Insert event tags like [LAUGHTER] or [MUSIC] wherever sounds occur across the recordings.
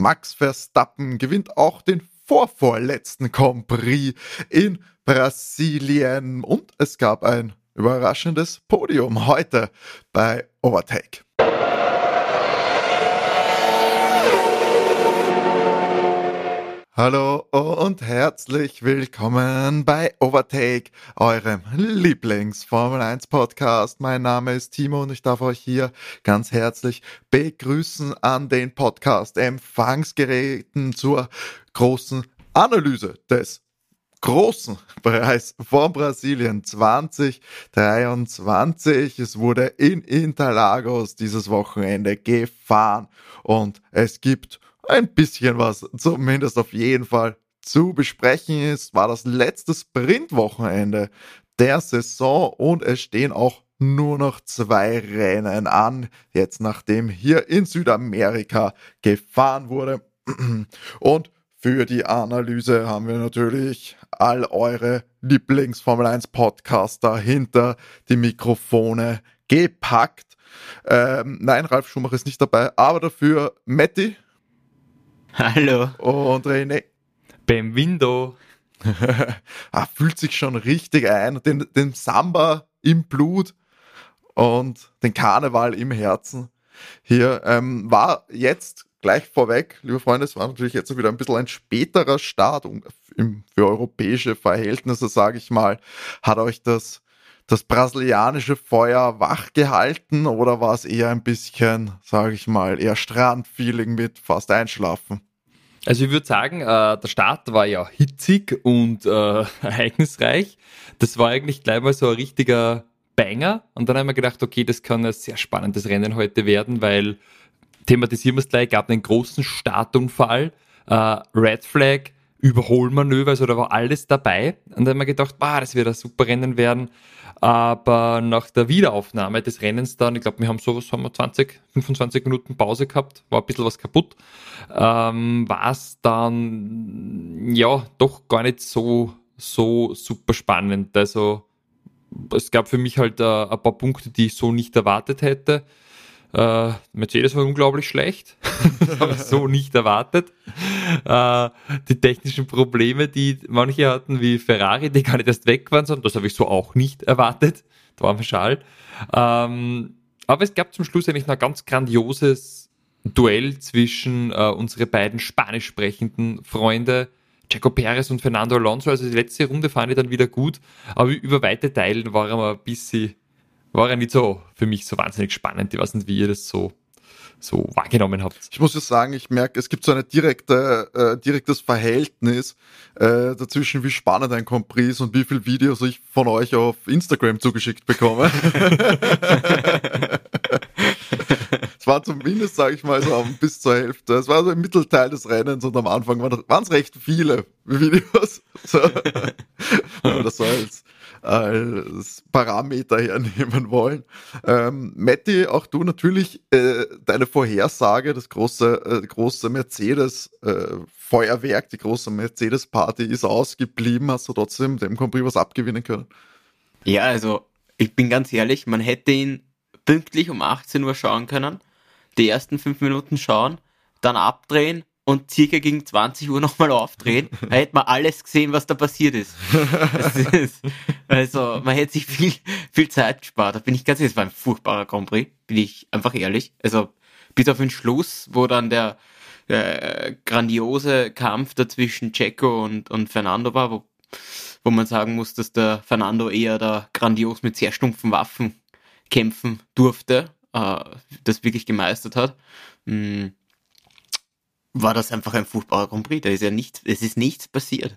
Max Verstappen gewinnt auch den vorvorletzten Grand Prix in Brasilien und es gab ein überraschendes Podium heute bei Overtake. Hallo und herzlich willkommen bei Overtake, eurem Lieblings-Formel 1 Podcast. Mein Name ist Timo und ich darf euch hier ganz herzlich begrüßen an den Podcast Empfangsgeräten zur großen Analyse des großen Preis von Brasilien 2023. Es wurde in Interlagos dieses Wochenende gefahren und es gibt ein bisschen was, zumindest auf jeden Fall zu besprechen ist, war das letzte Sprintwochenende der Saison und es stehen auch nur noch zwei Rennen an, jetzt nachdem hier in Südamerika gefahren wurde. Und für die Analyse haben wir natürlich all eure Lieblings-Formel 1 Podcaster hinter die Mikrofone gepackt. Ähm, nein, Ralf Schumacher ist nicht dabei, aber dafür Matti. Hallo. Und René. Benvindo. ah, fühlt sich schon richtig ein. Den, den Samba im Blut und den Karneval im Herzen. Hier ähm, war jetzt gleich vorweg, liebe Freunde, es war natürlich jetzt wieder ein bisschen ein späterer Start für europäische Verhältnisse, sage ich mal. Hat euch das, das brasilianische Feuer wach gehalten oder war es eher ein bisschen, sage ich mal, eher Strandfeeling mit fast einschlafen? Also ich würde sagen, äh, der Start war ja hitzig und äh, [LAUGHS] ereignisreich. Das war eigentlich gleich mal so ein richtiger Banger. Und dann haben wir gedacht, okay, das kann ein sehr spannendes Rennen heute werden, weil thematisieren wir es gleich, gab einen großen Startunfall, äh, Red Flag, Überholmanöver, also da war alles dabei. Und dann haben wir gedacht, ah, das wird ein super Rennen werden. Aber nach der Wiederaufnahme des Rennens dann, ich glaube, wir haben so, was haben wir, 20, 25 Minuten Pause gehabt, war ein bisschen was kaputt, ähm, war es dann, ja, doch gar nicht so, so super spannend. Also, es gab für mich halt äh, ein paar Punkte, die ich so nicht erwartet hätte. Äh, Mercedes war unglaublich schlecht, [LAUGHS] das habe ich so nicht erwartet. Äh, die technischen Probleme, die manche hatten, wie Ferrari, die gar nicht erst weg waren, sondern das habe ich so auch nicht erwartet. Da war mir schal. Ähm, aber es gab zum Schluss eigentlich ein ganz grandioses Duell zwischen äh, unsere beiden spanisch sprechenden Freunde, Jaco Perez und Fernando Alonso. Also die letzte Runde fand ich dann wieder gut, aber über weite Teilen war er mal ein bisschen war ja nicht so für mich so wahnsinnig spannend. Ich weiß nicht, wie ihr das so so wahrgenommen habt. Ich muss ja sagen, ich merke, es gibt so ein direkte, äh, direktes Verhältnis äh, dazwischen, wie spannend ein Compris ist und wie viele Videos ich von euch auf Instagram zugeschickt bekomme. [LAUGHS] es war zumindest, sage ich mal, so bis zur Hälfte. Es war so im Mittelteil des Rennens und am Anfang waren es recht viele Videos. [LAUGHS] So. [LAUGHS] das so als Parameter hernehmen wollen. Ähm, Matti, auch du natürlich äh, deine Vorhersage, das große, äh, große Mercedes äh, die große Mercedes Party ist ausgeblieben. Hast du trotzdem dem Compris was abgewinnen können? Ja, also ich bin ganz ehrlich, man hätte ihn pünktlich um 18 Uhr schauen können, die ersten fünf Minuten schauen, dann abdrehen und circa gegen 20 Uhr nochmal aufdrehen, [LAUGHS] da hätte man alles gesehen, was da passiert ist. ist. Also man hätte sich viel, viel Zeit gespart. Da bin ich ganz ehrlich, es war ein furchtbarer Grand Prix, bin ich einfach ehrlich. Also bis auf den Schluss, wo dann der äh, grandiose Kampf dazwischen Checo und, und Fernando war, wo, wo man sagen muss, dass der Fernando eher da grandios mit sehr stumpfen Waffen kämpfen durfte, äh, das wirklich gemeistert hat. Mm war das einfach ein furchtbarer Grand Prix. Da ist ja nichts, es ist nichts passiert.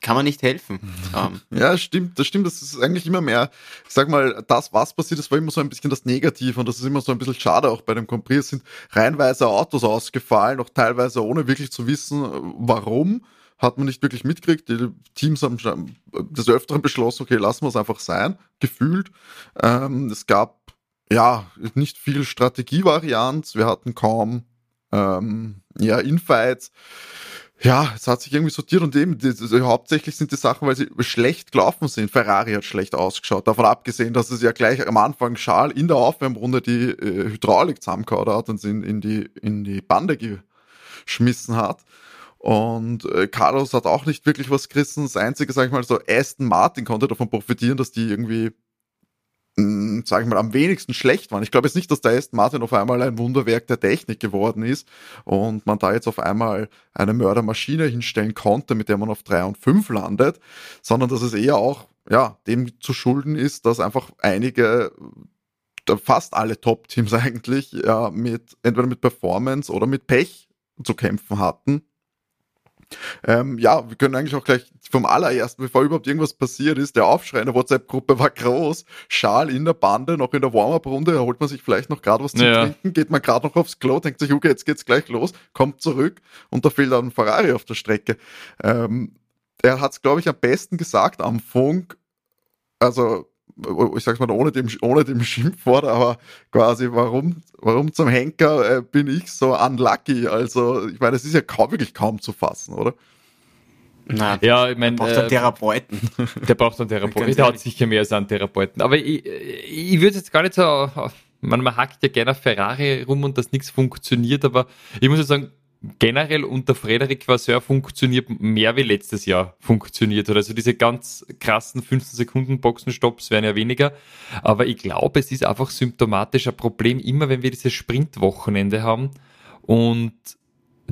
Kann man nicht helfen. Um. Ähm. Ja, stimmt, das stimmt. Das ist eigentlich immer mehr, ich sag mal, das, was passiert ist, war immer so ein bisschen das Negative und das ist immer so ein bisschen schade auch bei dem Grand Prix. Es sind reihenweise Autos ausgefallen, auch teilweise ohne wirklich zu wissen, warum. Hat man nicht wirklich mitgekriegt. Die Teams haben des Öfteren beschlossen, okay, lassen wir es einfach sein, gefühlt. Ähm, es gab ja nicht viel Strategievarianz. Wir hatten kaum ähm, ja, Infights. Ja, es hat sich irgendwie sortiert und eben, die, die, hauptsächlich sind die Sachen, weil sie schlecht gelaufen sind. Ferrari hat schlecht ausgeschaut. Davon abgesehen, dass es ja gleich am Anfang Schal in der Aufwärmrunde die äh, Hydraulik zusammengehauen hat und sind in die, in die Bande geschmissen hat. Und äh, Carlos hat auch nicht wirklich was gerissen. Das Einzige, sag ich mal, so Aston Martin konnte davon profitieren, dass die irgendwie, mh, sag ich mal, am wenigsten schlecht waren. Ich glaube jetzt nicht, dass der Aston Martin auf einmal ein Wunderwerk der Technik geworden ist und man da jetzt auf einmal eine Mördermaschine hinstellen konnte, mit der man auf drei und fünf landet, sondern dass es eher auch ja, dem zu schulden ist, dass einfach einige fast alle Top-Teams [LAUGHS] eigentlich ja, mit entweder mit Performance oder mit Pech zu kämpfen hatten. Ähm, ja, wir können eigentlich auch gleich vom allerersten, bevor überhaupt irgendwas passiert ist, der Aufschrei in der WhatsApp-Gruppe war groß. Schal in der Bande, noch in der Warm-Up-Runde, holt man sich vielleicht noch gerade was zu ja. trinken, geht man gerade noch aufs Klo, denkt sich, okay, jetzt geht's gleich los, kommt zurück und da fehlt dann ein Ferrari auf der Strecke. Ähm, er hat es, glaube ich, am besten gesagt am Funk. Also ich sag's mal ohne dem, ohne dem Schimpfwort, aber quasi, warum, warum zum Henker äh, bin ich so unlucky? Also, ich meine, es ist ja kaum, wirklich kaum zu fassen, oder? Na, ja, ich meine, der braucht einen äh, Therapeuten. [LAUGHS] Der braucht einen Therapeuten. Der hat sicher mehr als einen Therapeuten. Aber ich, ich würde jetzt gar nicht so, man, man hackt ja gerne auf Ferrari rum und dass nichts funktioniert, aber ich muss ja sagen, generell unter Frederik Vasseur funktioniert mehr wie letztes Jahr funktioniert hat. Also diese ganz krassen 15 Sekunden Boxenstopps werden ja weniger. Aber ich glaube, es ist einfach symptomatisch ein Problem, immer wenn wir dieses Sprintwochenende haben und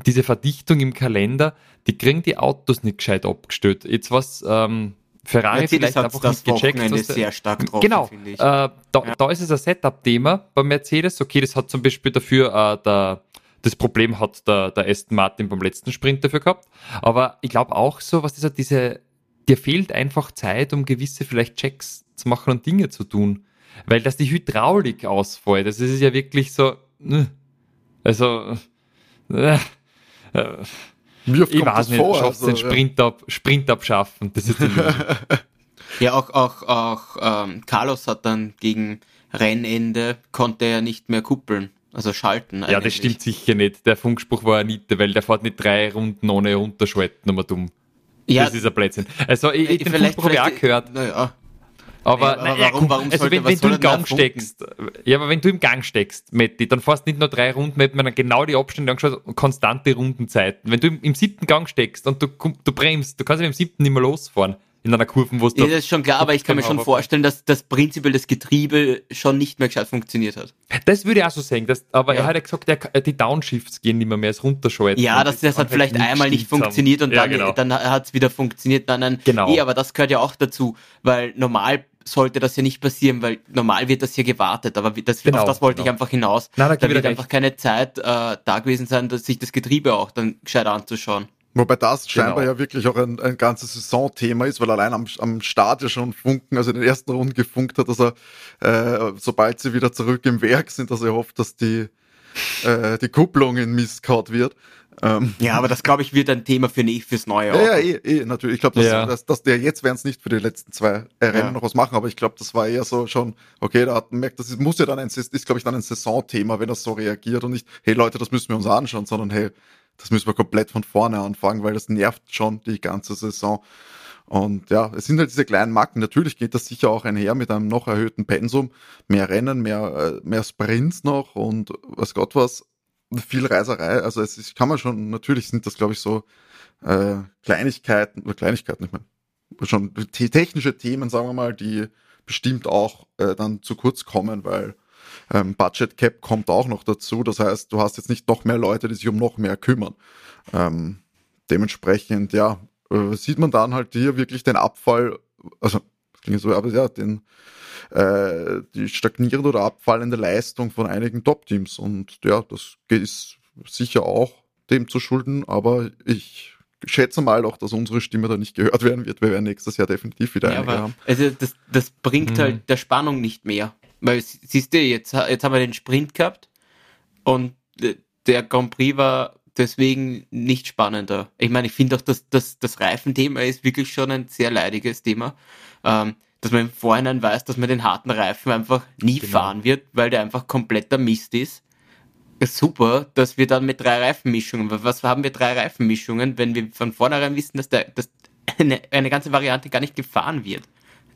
diese Verdichtung im Kalender, die kriegen die Autos nicht gescheit abgestellt. Jetzt was, ähm, Ferrari Mercedes vielleicht einfach nicht gecheckt. Wochenende sehr stark drauf, genau, äh, da, ja. da ist es ein Setup-Thema bei Mercedes. Okay, das hat zum Beispiel dafür äh, der das Problem hat der, der Aston Martin beim letzten Sprint dafür gehabt. Aber ich glaube auch so, was ist halt diese, dir fehlt einfach Zeit, um gewisse vielleicht Checks zu machen und Dinge zu tun. Weil dass die Hydraulik ausfällt, das ist ja wirklich so, also, äh, äh, ich weiß nicht, vor, schaffst also, den Sprint, ab, Sprint abschaffen, das ist die [LAUGHS] Ja, auch, auch, auch ähm, Carlos hat dann gegen Rennende, konnte er nicht mehr kuppeln. Also schalten eigentlich. Ja, das stimmt sicher nicht. Der Funkspruch war eine Niete, weil der fährt nicht drei Runden ohne runterschalten, nochmal dumm. Ja. Das ist ein Blödsinn. Also ich, ich den Funkspruch habe ich auch gehört. Naja. Aber, aber nein, warum, warum also wenn, wenn du im Gang steckst, ja, aber wenn du im Gang steckst, Matti, dann fährst du nicht nur drei Runden, mit man genau die Abstände angeschaut, konstante Rundenzeiten. Wenn du im, im siebten Gang steckst und du, du bremst, du kannst ja im siebten nicht mehr losfahren in einer Kurve, wo es ja, Das ist schon klar, aber ich kann mir schon vorstellen, dass das prinzipiell das Getriebe schon nicht mehr gescheit funktioniert hat. Das würde ich auch so sagen, dass, aber ja. er hat ja gesagt, der, die Downshifts gehen nicht mehr, mehr, es runterschalten. Ja, das, das hat vielleicht einmal nicht funktioniert und ja, dann, genau. dann hat es wieder funktioniert. Dann ein, genau. Eh, aber das gehört ja auch dazu, weil normal sollte das ja nicht passieren, weil normal wird das hier gewartet, aber das, genau, auf das wollte genau. ich einfach hinaus. Nein, da, da wird einfach keine Zeit äh, da gewesen sein, dass sich das Getriebe auch dann gescheit anzuschauen. Wobei das scheinbar genau. ja wirklich auch ein, ein ganzes Saisonthema ist, weil allein am, am Start ja schon Funken, also in den ersten Runden gefunkt hat, dass er, äh, sobald sie wieder zurück im Werk sind, dass er hofft, dass die, äh, die Kupplung in Mist kaut wird. Ähm, ja, aber das glaube ich wird ein Thema für nicht fürs neue Jahr. Ja, ja, eh, eh, natürlich. Ich glaube, dass, ja. dass, dass der jetzt werden es nicht für die letzten zwei Rennen ja. noch was machen, aber ich glaube, das war eher so schon, okay, da hat man merkt, das ist, muss ja dann ein, ist, glaube ich, dann ein Saisonthema, wenn das so reagiert und nicht, hey Leute, das müssen wir uns anschauen, sondern hey, das müssen wir komplett von vorne anfangen, weil das nervt schon die ganze Saison. Und ja, es sind halt diese kleinen Marken. Natürlich geht das sicher auch einher mit einem noch erhöhten Pensum. Mehr Rennen, mehr, äh, mehr Sprints noch und was Gott was. Viel Reiserei. Also es ist, kann man schon, natürlich sind das, glaube ich, so äh, Kleinigkeiten, oder Kleinigkeiten, ich meine, schon technische Themen, sagen wir mal, die bestimmt auch äh, dann zu kurz kommen, weil ähm, Budget Cap kommt auch noch dazu. Das heißt, du hast jetzt nicht noch mehr Leute, die sich um noch mehr kümmern. Ähm, dementsprechend, ja, äh, sieht man dann halt hier wirklich den Abfall, also das klingt so, aber ja, den, äh, die stagnierende oder abfallende Leistung von einigen Top-Teams. Und ja, das ist sicher auch dem zu schulden, aber ich schätze mal auch, dass unsere Stimme da nicht gehört werden wird. Wir werden nächstes Jahr definitiv wieder ja, einige haben. Also das, das bringt mhm. halt der Spannung nicht mehr. Weil, siehst du, jetzt, jetzt haben wir den Sprint gehabt und der Grand Prix war deswegen nicht spannender. Ich meine, ich finde auch, dass, dass das Reifenthema ist wirklich schon ein sehr leidiges Thema. Ähm, dass man im Vorhinein weiß, dass man den harten Reifen einfach nie genau. fahren wird, weil der einfach kompletter Mist ist. ist. Super, dass wir dann mit drei Reifenmischungen, was haben wir drei Reifenmischungen, wenn wir von vornherein wissen, dass, der, dass eine, eine ganze Variante gar nicht gefahren wird.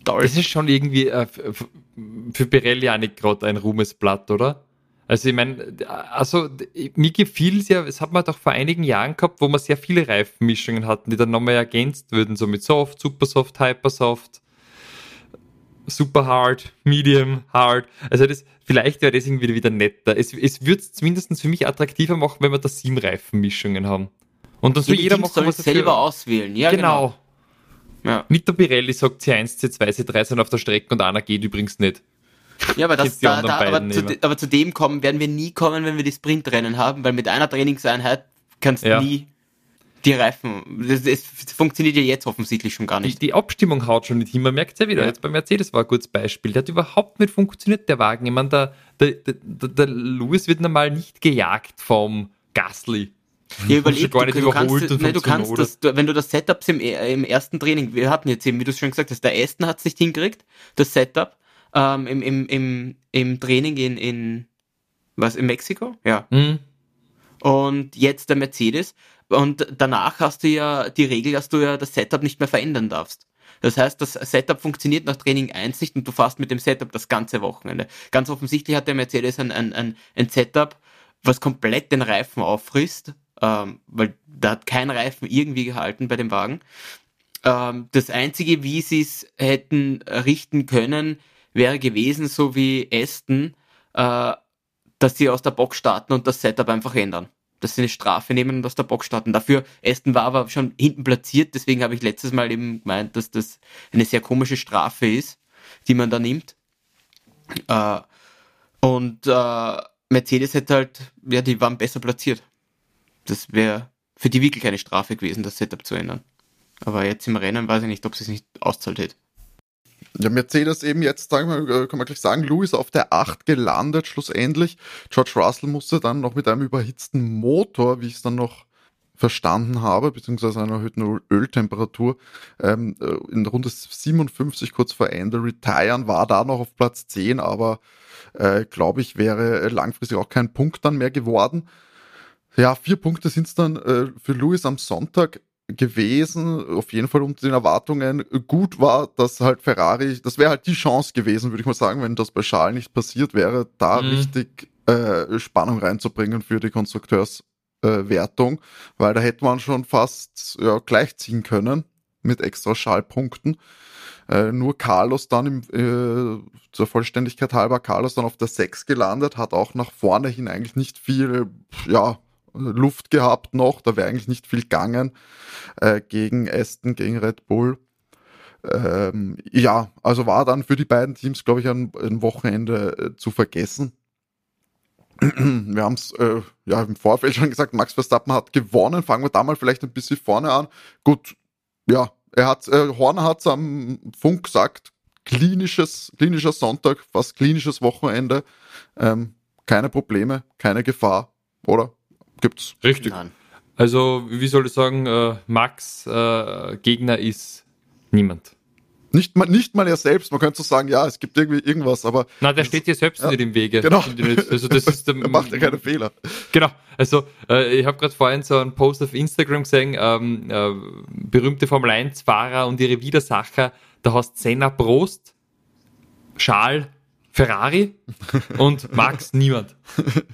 Toll. Das ist schon irgendwie äh, für Pirelli auch nicht gerade ein Ruhmesblatt, oder? Also ich meine, also mir gefiel es ja, es hat man doch vor einigen Jahren gehabt, wo wir sehr viele Reifenmischungen hatten, die dann nochmal ergänzt würden, so mit Soft, Super Soft, Hyper Soft, Super Hard, Medium, Hard. Also das, vielleicht wäre das irgendwie wieder netter. Es, es würde es zumindest für mich attraktiver machen, wenn wir da sieben Reifenmischungen haben. Und dann soll jeder machen, was er selber auswählen. Ja, Genau. genau. Ja. Nicht der Pirelli sagt C1, C2, C3 sind auf der Strecke und einer geht übrigens nicht. Ja, aber, das, die da, da, aber, zu, aber zu dem kommen werden wir nie kommen, wenn wir die Sprintrennen haben, weil mit einer Trainingseinheit kannst du Ja. nie die Reifen. Das, das funktioniert ja jetzt offensichtlich schon gar Die, nicht. die Abstimmung haut schon nicht hin. Man merkt es ja wieder. Ja. Jetzt bei Mercedes war ein gutes Beispiel. Der hat überhaupt nicht funktioniert, der Wagen. Ich meine, der, der, der, der, der Lewis wird normal nicht gejagt vom Gasly. Ja, überleg, du, nicht du kannst, nein, du kannst das, du, wenn du das Setups im, im ersten Training, wir hatten jetzt eben, wie du schon gesagt hast, der Aston hat es nicht hingekriegt, das Setup, ähm, im, im, im, im Training in, in, was, in Mexiko? Ja. Hm. Und jetzt der Mercedes. Und danach hast du ja die Regel, dass du ja das Setup nicht mehr verändern darfst. Das heißt, das Setup funktioniert nach Training 1 nicht und du fährst mit dem Setup das ganze Wochenende. Ganz offensichtlich hat der Mercedes ein, ein, ein, ein Setup, was komplett den Reifen auffrisst, ähm, weil da hat kein Reifen irgendwie gehalten bei dem Wagen. Ähm, das Einzige, wie sie es hätten richten können, wäre gewesen, so wie Aston, äh, dass sie aus der Box starten und das Setup einfach ändern. Dass sie eine Strafe nehmen und aus der Box starten. Dafür, Aston war aber schon hinten platziert, deswegen habe ich letztes Mal eben gemeint, dass das eine sehr komische Strafe ist, die man da nimmt. Äh, und äh, Mercedes hätte halt, ja, die waren besser platziert. Das wäre für die wirklich eine Strafe gewesen, das Setup zu ändern. Aber jetzt im Rennen weiß ich nicht, ob sie es nicht auszahlt hätte. Ja, Mercedes eben jetzt, sagen wir, äh, kann man gleich sagen, Lewis auf der 8 gelandet schlussendlich. George Russell musste dann noch mit einem überhitzten Motor, wie ich es dann noch verstanden habe, beziehungsweise einer erhöhten Öl- Öltemperatur, ähm, äh, in Runde 57 kurz vor Ende retiren, war da noch auf Platz 10, aber äh, glaube ich, wäre langfristig auch kein Punkt dann mehr geworden. Ja, vier Punkte sind es dann äh, für Lewis am Sonntag gewesen, auf jeden Fall unter den Erwartungen. Gut war, dass halt Ferrari, das wäre halt die Chance gewesen, würde ich mal sagen, wenn das bei Charles nicht passiert wäre, da Mhm. richtig äh, Spannung reinzubringen für die Konstrukteurswertung, äh, weil da hätte man schon fast ja, gleichziehen können mit extra Schallpunkten. Äh, nur Carlos dann im, äh, zur Vollständigkeit halber, Carlos dann auf der 6 gelandet, hat auch nach vorne hin eigentlich nicht viel, ja, Luft gehabt noch, da wäre eigentlich nicht viel gegangen äh, gegen Aston, gegen Red Bull. Ähm, ja, also war dann für die beiden Teams, glaube ich, ein, ein Wochenende äh, zu vergessen. [CLEARS THROAT] Wir haben es äh, ja im Vorfeld schon gesagt, Max Verstappen hat gewonnen. Fangen wir da mal vielleicht ein bisschen vorne an. Gut, ja, er hat, äh, Horner hat am Funk gesagt, klinisches, klinischer Sonntag, fast klinisches Wochenende. Ähm, keine Probleme, keine Gefahr, oder? Gibt's? Richtig. Nein. Also, wie soll ich sagen, äh, Max äh, Gegner ist niemand. Nicht mal, nicht mal er selbst. Man könnte so sagen, ja, es gibt irgendwie irgendwas, aber Na, der steht dir selbst Ja, nicht im Wege. genau. Also das ist [LAUGHS] der, er macht ja keine Fehler. Genau. Also äh, ich habe gerade vorhin so einen Post auf Instagram gesehen, ähm, äh, berühmte Formel 1-Fahrer und ihre Widersacher. Da hast Senna Prost, Charles Ferrari und Max [LAUGHS] niemand.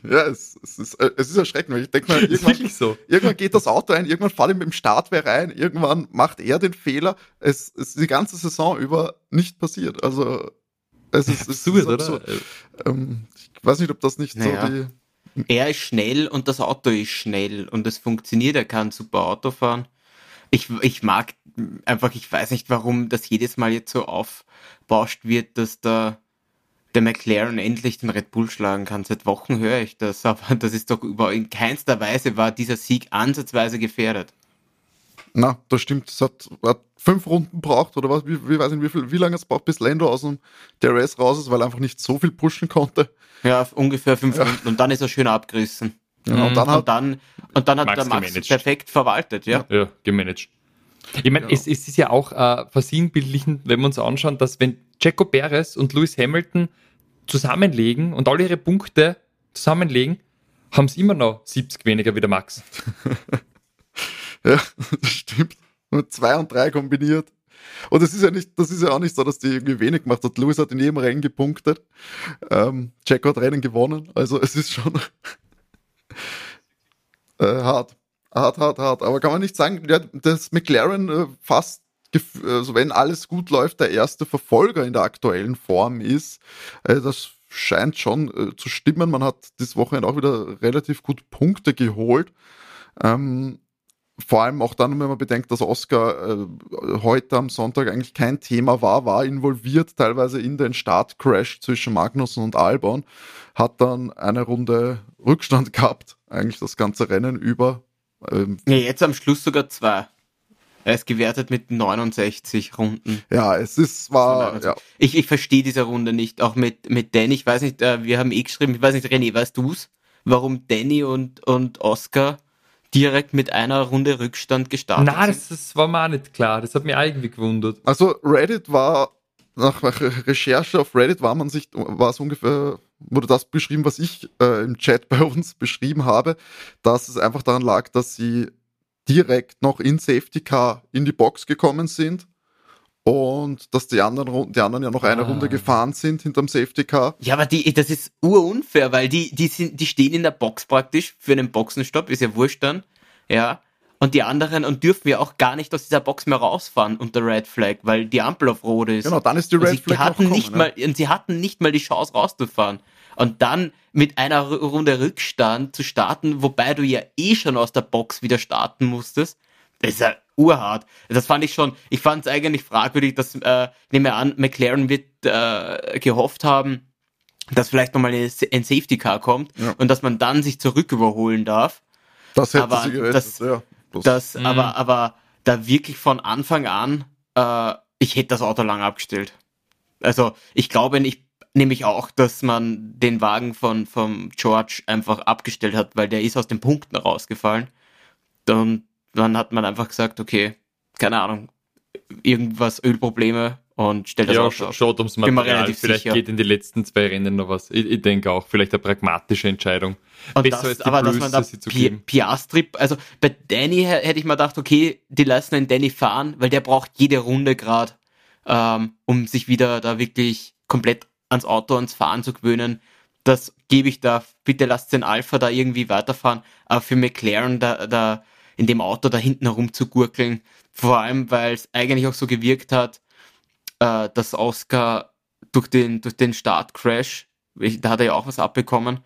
Ja, es, es, ist, äh, es ist erschreckend, weil ich denke mal, irgendwann, [LAUGHS] wirklich so. irgendwann geht das Auto ein, irgendwann fällt ihm im Startwehr rein, irgendwann macht er den Fehler. Es es ist die ganze Saison über nicht passiert. Also es ist, es Absurd, ist oder? absurd. Ähm, ich weiß nicht, ob das nicht Naja. so die. Er ist schnell und das Auto ist schnell und es funktioniert, er kann super Auto fahren. Ich, ich mag einfach, ich weiß nicht, warum das jedes Mal jetzt so aufbauscht wird, dass da der McLaren endlich den Red Bull schlagen kann. Seit Wochen höre ich das, aber das ist doch über, in keinster Weise war dieser Sieg ansatzweise gefährdet. Na, das stimmt. Es hat, hat fünf Runden braucht oder was? Wie, wie weiß nicht, wie viel, wie lange es braucht, bis Lando aus dem DRS raus ist, weil er einfach nicht so viel pushen konnte. Ja, ungefähr fünf Runden und dann ist er schön abgerissen. Ja, und Mhm. dann hat Und dann, und dann hat Max der Max gemanagt. perfekt verwaltet, ja. Ja, gemanagt. Ich meine, Ja. es, es ist ja auch äh, versinnbildlichend, wenn wir uns anschauen, dass wenn Checo Perez und Lewis Hamilton zusammenlegen und alle ihre Punkte zusammenlegen, haben sie immer noch 70 weniger wie der Max. [LAUGHS] Ja, das stimmt. Mit zwei und drei kombiniert. Und es ist ja nicht, das ist ja auch nicht so, dass die irgendwie wenig gemacht hat. Lewis hat in jedem Rennen gepunktet. Ähm, Checo hat Rennen gewonnen. Also es ist schon [LAUGHS] äh, hart. Hart, hart, hart. Aber kann man nicht sagen, dass McLaren äh, fast, also wenn alles gut läuft, der erste Verfolger in der aktuellen Form ist. Äh, das scheint schon äh, zu stimmen. Man hat das Wochenende auch wieder relativ gut Punkte geholt. Ähm, vor allem auch dann, wenn man bedenkt, dass Oscar äh, heute am Sonntag eigentlich kein Thema war, war involviert teilweise in den Startcrash zwischen Magnussen und Albon, hat dann eine Runde Rückstand [LAUGHS] gehabt, eigentlich das ganze Rennen über. Ähm, ja, jetzt am Schluss sogar zwei. Er ist gewertet mit 69 Runden. Ja, es ist, war, also, ja. Ich, ich verstehe diese Runde nicht, auch mit, mit Danny, ich weiß nicht, äh, wir haben eh geschrieben, ich weiß nicht, René, weißt du's? Warum Danny und, und Oscar direkt mit einer Runde Rückstand gestartet Nein, das, das war mir auch nicht klar. Das hat mich irgendwie gewundert. Also Reddit war, nach, nach Recherche auf Reddit war man sich, war es ungefähr, wurde das beschrieben, was ich äh, im Chat [LAUGHS] bei uns beschrieben habe, dass es einfach daran lag, dass sie direkt noch in Safety Car in die Box gekommen sind und dass die anderen, die anderen ja noch eine ah. Runde gefahren sind hinterm Safety Car. Ja, aber die, das ist urunfair, weil die, die sind, die stehen in der Box praktisch für einen Boxenstopp, ist ja wurscht dann, ja. Und die anderen und dürfen ja auch gar nicht aus dieser Box mehr rausfahren unter Red Flag, weil die Ampel auf Rot ist. Genau, dann ist die Red sie, Flag hatten nicht ne? mal, und sie hatten nicht mal die Chance rauszufahren. Und dann mit einer Runde Rückstand zu starten, wobei du ja eh schon aus der Box wieder starten musstest, das ist ja urhart. Das fand ich schon, ich fand es eigentlich fragwürdig, dass, äh, nehme an, McLaren wird äh, gehofft haben, dass vielleicht nochmal ein Safety Car kommt ja. und dass man dann sich zurück überholen darf. Das hätte aber sie gerettet, das, ja. Das, das mhm. aber, aber da wirklich von Anfang an, äh, ich hätte das Auto lang abgestellt. Also ich glaube nicht, nämlich auch, dass man den Wagen von vom George einfach abgestellt hat, weil der ist aus den Punkten rausgefallen. Und dann hat man einfach gesagt, okay, keine Ahnung, irgendwas, Ölprobleme und stellt das ja, Auto schaut ums Material. Vielleicht sicher. geht in die letzten zwei Rennen noch was. Ich, ich denke auch, vielleicht eine pragmatische Entscheidung. Und Besser das, als die aber Bruce, dass man da Pi Piastri, also bei Danny hätte ich mir gedacht, okay, die lassen den Danny fahren, weil der braucht jede Runde gerade, ähm, um sich wieder da wirklich komplett ans Auto, ans Fahren zu gewöhnen. Das gebe ich da. Bitte lasst den Alpha da irgendwie weiterfahren. Aber für McLaren, da, da in dem Auto da hinten herum zu gurkeln. Vor allem, weil es eigentlich auch so gewirkt hat, äh, dass Oscar durch den, durch den Startcrash, da hat er ja auch was abbekommen,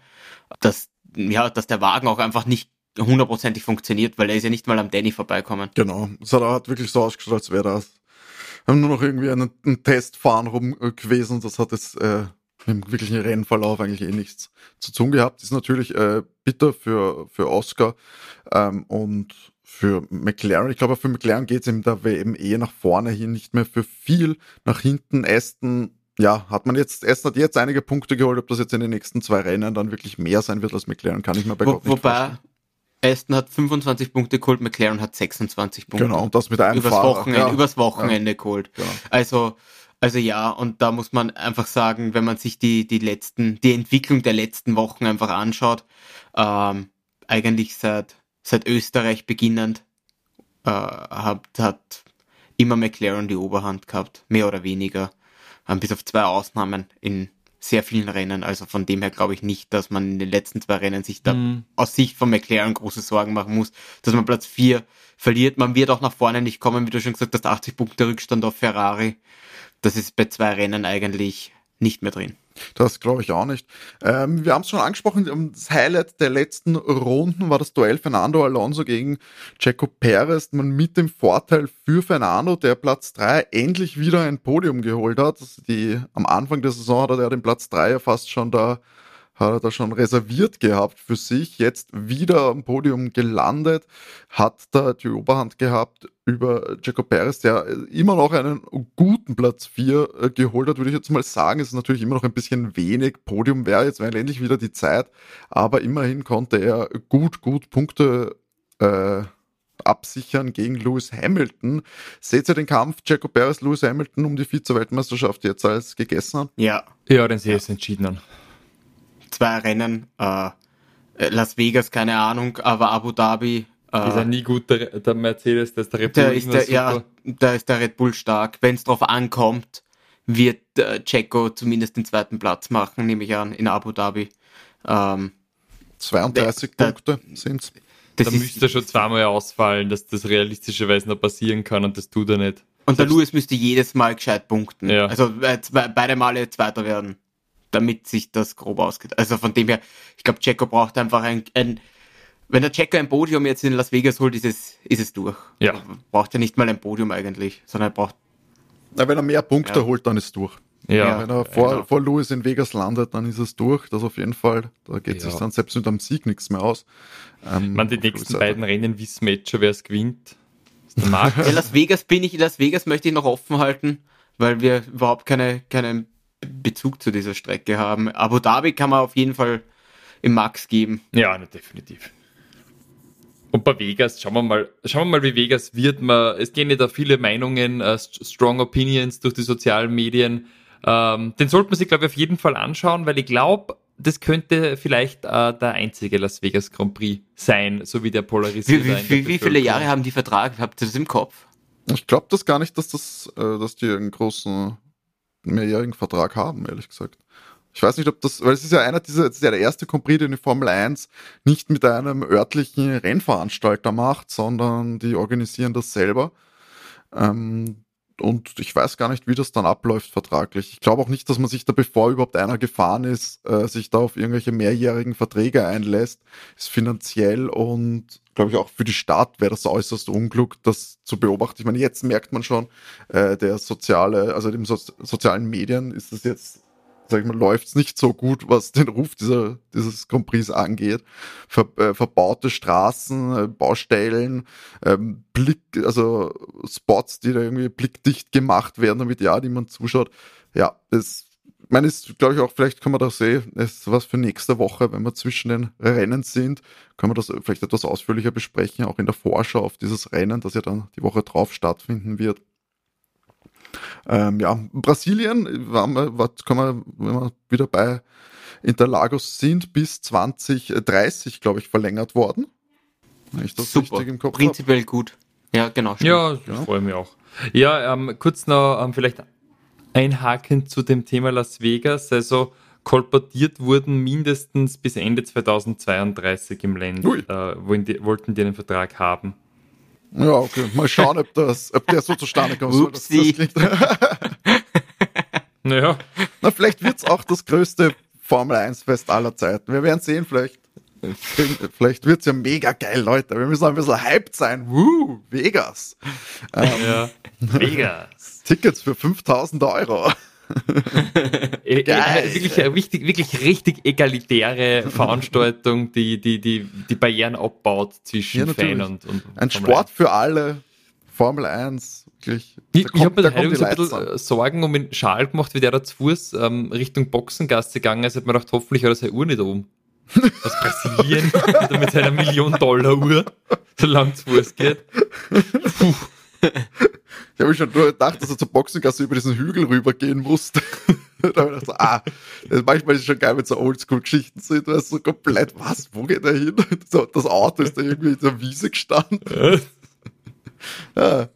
dass, ja, dass der Wagen auch einfach nicht hundertprozentig funktioniert, weil er ist ja nicht mal am Danny vorbeikommen. Genau. Es hat wirklich so ausgeschaut, als wäre das. Wir haben nur noch irgendwie einen, einen Testfahren rum gewesen. Das hat jetzt äh, im wirklichen Rennverlauf eigentlich eh nichts zu tun gehabt. Ist natürlich äh, bitter für, für Oscar ähm, und für McLaren. Ich glaube, für McLaren geht es in der WM eh nach vorne hin nicht mehr für viel. Nach hinten Aston, ja, hat man jetzt, Aston hat jetzt einige Punkte geholt. Ob das jetzt in den nächsten zwei Rennen dann wirklich mehr sein wird als McLaren, kann ich mir bei Wo, Gott nicht Wobei, vorstellen. Aston hat 25 Punkte geholt, McLaren hat 26 Punkte. Genau, und das mit einem übers Fahrer. Wochenende, ja. Übers Wochenende ja. geholt. Genau. Also, also ja, und da muss man einfach sagen, wenn man sich die, die letzten, die Entwicklung der letzten Wochen einfach anschaut, ähm, eigentlich seit, seit Österreich beginnend, äh, hat, hat immer McLaren die Oberhand gehabt, mehr oder weniger, ähm, bis auf zwei Ausnahmen in sehr vielen Rennen. Also von dem her glaube ich nicht, dass man in den letzten zwei Rennen sich da mhm. aus Sicht von McLaren große Sorgen machen muss, dass man Platz vier verliert. Man wird auch nach vorne nicht kommen, wie du schon gesagt hast, 80 Punkte Rückstand auf Ferrari das ist bei zwei Rennen eigentlich nicht mehr drin. Das glaube ich auch nicht. Ähm, wir haben es schon angesprochen, das Highlight der letzten Runden war das Duell Fernando Alonso gegen Checo Perez. Man mit dem Vorteil für Fernando, der Platz 3 endlich wieder ein Podium geholt hat. Die, am Anfang der Saison hat er den Platz 3 ja fast schon da hat er da schon reserviert gehabt für sich, jetzt wieder am Podium gelandet, hat da die Oberhand gehabt über Jacob Perez, der immer noch einen guten Platz 4 äh, geholt hat, würde ich jetzt mal sagen. Es ist natürlich immer noch ein bisschen wenig. Podium wäre jetzt wäre endlich wieder die Zeit, aber immerhin konnte er gut, gut Punkte äh, absichern gegen Lewis Hamilton. Seht ihr den Kampf Jacob Perez, Lewis Hamilton um die Vize-Weltmeisterschaft jetzt als gegessen an? Ja. Ja, den sehe ich ja. entschieden an zwei Rennen, äh, Las Vegas, keine Ahnung, aber Abu Dhabi Äh, ist ja nie gut, der, der Mercedes, der ist der Red Bull. Der ist der, ja, da ist der Red Bull stark. Wenn es drauf ankommt, wird äh, Checo zumindest den zweiten Platz machen, nehme ich an, in Abu Dhabi. Ähm, 32 der, Punkte sind es. Da müsste schon zweimal ausfallen, dass das realistischerweise noch passieren kann und das tut er nicht. Und der Lewis müsste jedes Mal gescheit punkten. Ja. Also äh, beide Male Zweiter werden, damit sich das grob ausgeht. Also von dem her, ich glaube, Checo braucht einfach ein, ein wenn der Checker ein Podium jetzt in Las Vegas holt, ist es, ist es durch. Ja. Er braucht ja nicht mal ein Podium eigentlich, sondern er braucht. Na, wenn er mehr Punkte ja. holt, dann ist es durch. Ja. Wenn er vor, genau. vor Lewis in Vegas landet, dann ist es durch. Das auf jeden Fall. Da geht ja. sich dann selbst mit einem Sieg nichts mehr aus. Ähm, Man, die nächsten beiden Rennen wissen wir jetzt schon, wer es gewinnt. in [LAUGHS] Las Vegas bin ich, in Las Vegas möchte ich noch offen halten, weil wir überhaupt keine, keinen Bezug zu dieser Strecke haben. Abu Dhabi kann man auf jeden Fall im Max geben. Ja, definitiv. Und bei Vegas, schauen wir mal, schauen wir mal, wie Vegas wird. Man, es gehen ja da viele Meinungen, uh, strong opinions durch die sozialen Medien. Ähm, den sollte man sich, glaube ich, auf jeden Fall anschauen, weil ich glaube, das könnte vielleicht äh, der einzige Las Vegas Grand Prix sein, so wie der polarisiert. Wie, wie, wie viele Jahre haben die Vertrag? Habt ihr das im Kopf? Ich glaube das gar nicht, dass das, äh, dass die einen großen mehrjährigen Vertrag haben, ehrlich gesagt. Ich weiß nicht, ob das, weil es ist ja einer dieser, es ist ja der erste Compris, den die Formel 1 nicht mit einem örtlichen Rennveranstalter macht, sondern die organisieren das selber. Ähm, und ich weiß gar nicht, wie das dann abläuft vertraglich. Ich glaube auch nicht, dass man sich da, bevor überhaupt einer gefahren ist, äh, sich da auf irgendwelche mehrjährigen Verträge einlässt. Ist finanziell und glaube ich auch für die Stadt wäre das äußerst unglück, das zu beobachten. Ich meine, jetzt merkt man schon, äh, der soziale, also dem so sozialen Medien ist das jetzt sag ich mal, läuft's nicht so gut, was den Ruf dieser, dieses Grand Prix angeht. Ver, äh, verbaute Straßen, äh, Baustellen, ähm, Blick, also Spots, die da irgendwie blickdicht gemacht werden, damit ja niemand zuschaut. Ja, das, meine, ist, glaube ich, auch, vielleicht kann man das sehen, ist was für nächste Woche, wenn wir zwischen den Rennen sind, können wir das vielleicht etwas ausführlicher besprechen, auch in der Vorschau auf dieses Rennen, das ja dann die Woche drauf stattfinden wird. Ähm, ja, Brasilien war, war, kann man, wenn wir wieder bei Interlagos sind, bis 2030, glaube ich, verlängert worden. Wenn ich das Super. richtig im Kopf Prinzipiell hab. gut. Ja, genau. Stimmt. Ja, das ja. freue mich auch. Ja, ähm, kurz noch ähm, vielleicht einhaken zu dem Thema Las Vegas. Also kolportiert wurden mindestens bis Ende 2032 im Land, äh, wollten die einen Vertrag haben. Ja, okay. Mal schauen, ob, das, ob der so zustande kommt. So, das, das [LAUGHS] klingt. naja. Na, vielleicht wird es auch das größte Formel 1-Fest aller Zeiten. Wir werden sehen, vielleicht. Vielleicht wird es ja mega geil, Leute. Wir müssen ein bisschen hyped sein. Woo, Vegas. Ähm, ja, [LAUGHS] Vegas. Tickets für 5000 Euro. E-, e-, wirklich, wirklich, wirklich richtig egalitäre Veranstaltung, die, die, die, die Barrieren abbaut zwischen ja, Fan und, und Ein Sport 1. für alle, Formel 1, wirklich. Ich, ich habe mir da so ein bisschen an. Sorgen um den Schal gemacht, wie der da zu Fuß ähm, Richtung Boxengasse gegangen ist. Hat mir gedacht, hoffentlich hat er seine Uhr nicht oben. Aus Brasilien, [LAUGHS] mit seiner Million-Dollar-Uhr, so lang zu Fuß geht. Puh. Ich habe schon nur gedacht, dass er zur Boxengasse über diesen Hügel rübergehen musste. [LAUGHS] da habe ich gedacht, so, ah, manchmal ist es schon geil, wenn so Oldschool-Geschichten sind, du hast so komplett, was, wo geht er hin? [LAUGHS] Das Auto ist da irgendwie in der Wiese gestanden. [LAUGHS] ja,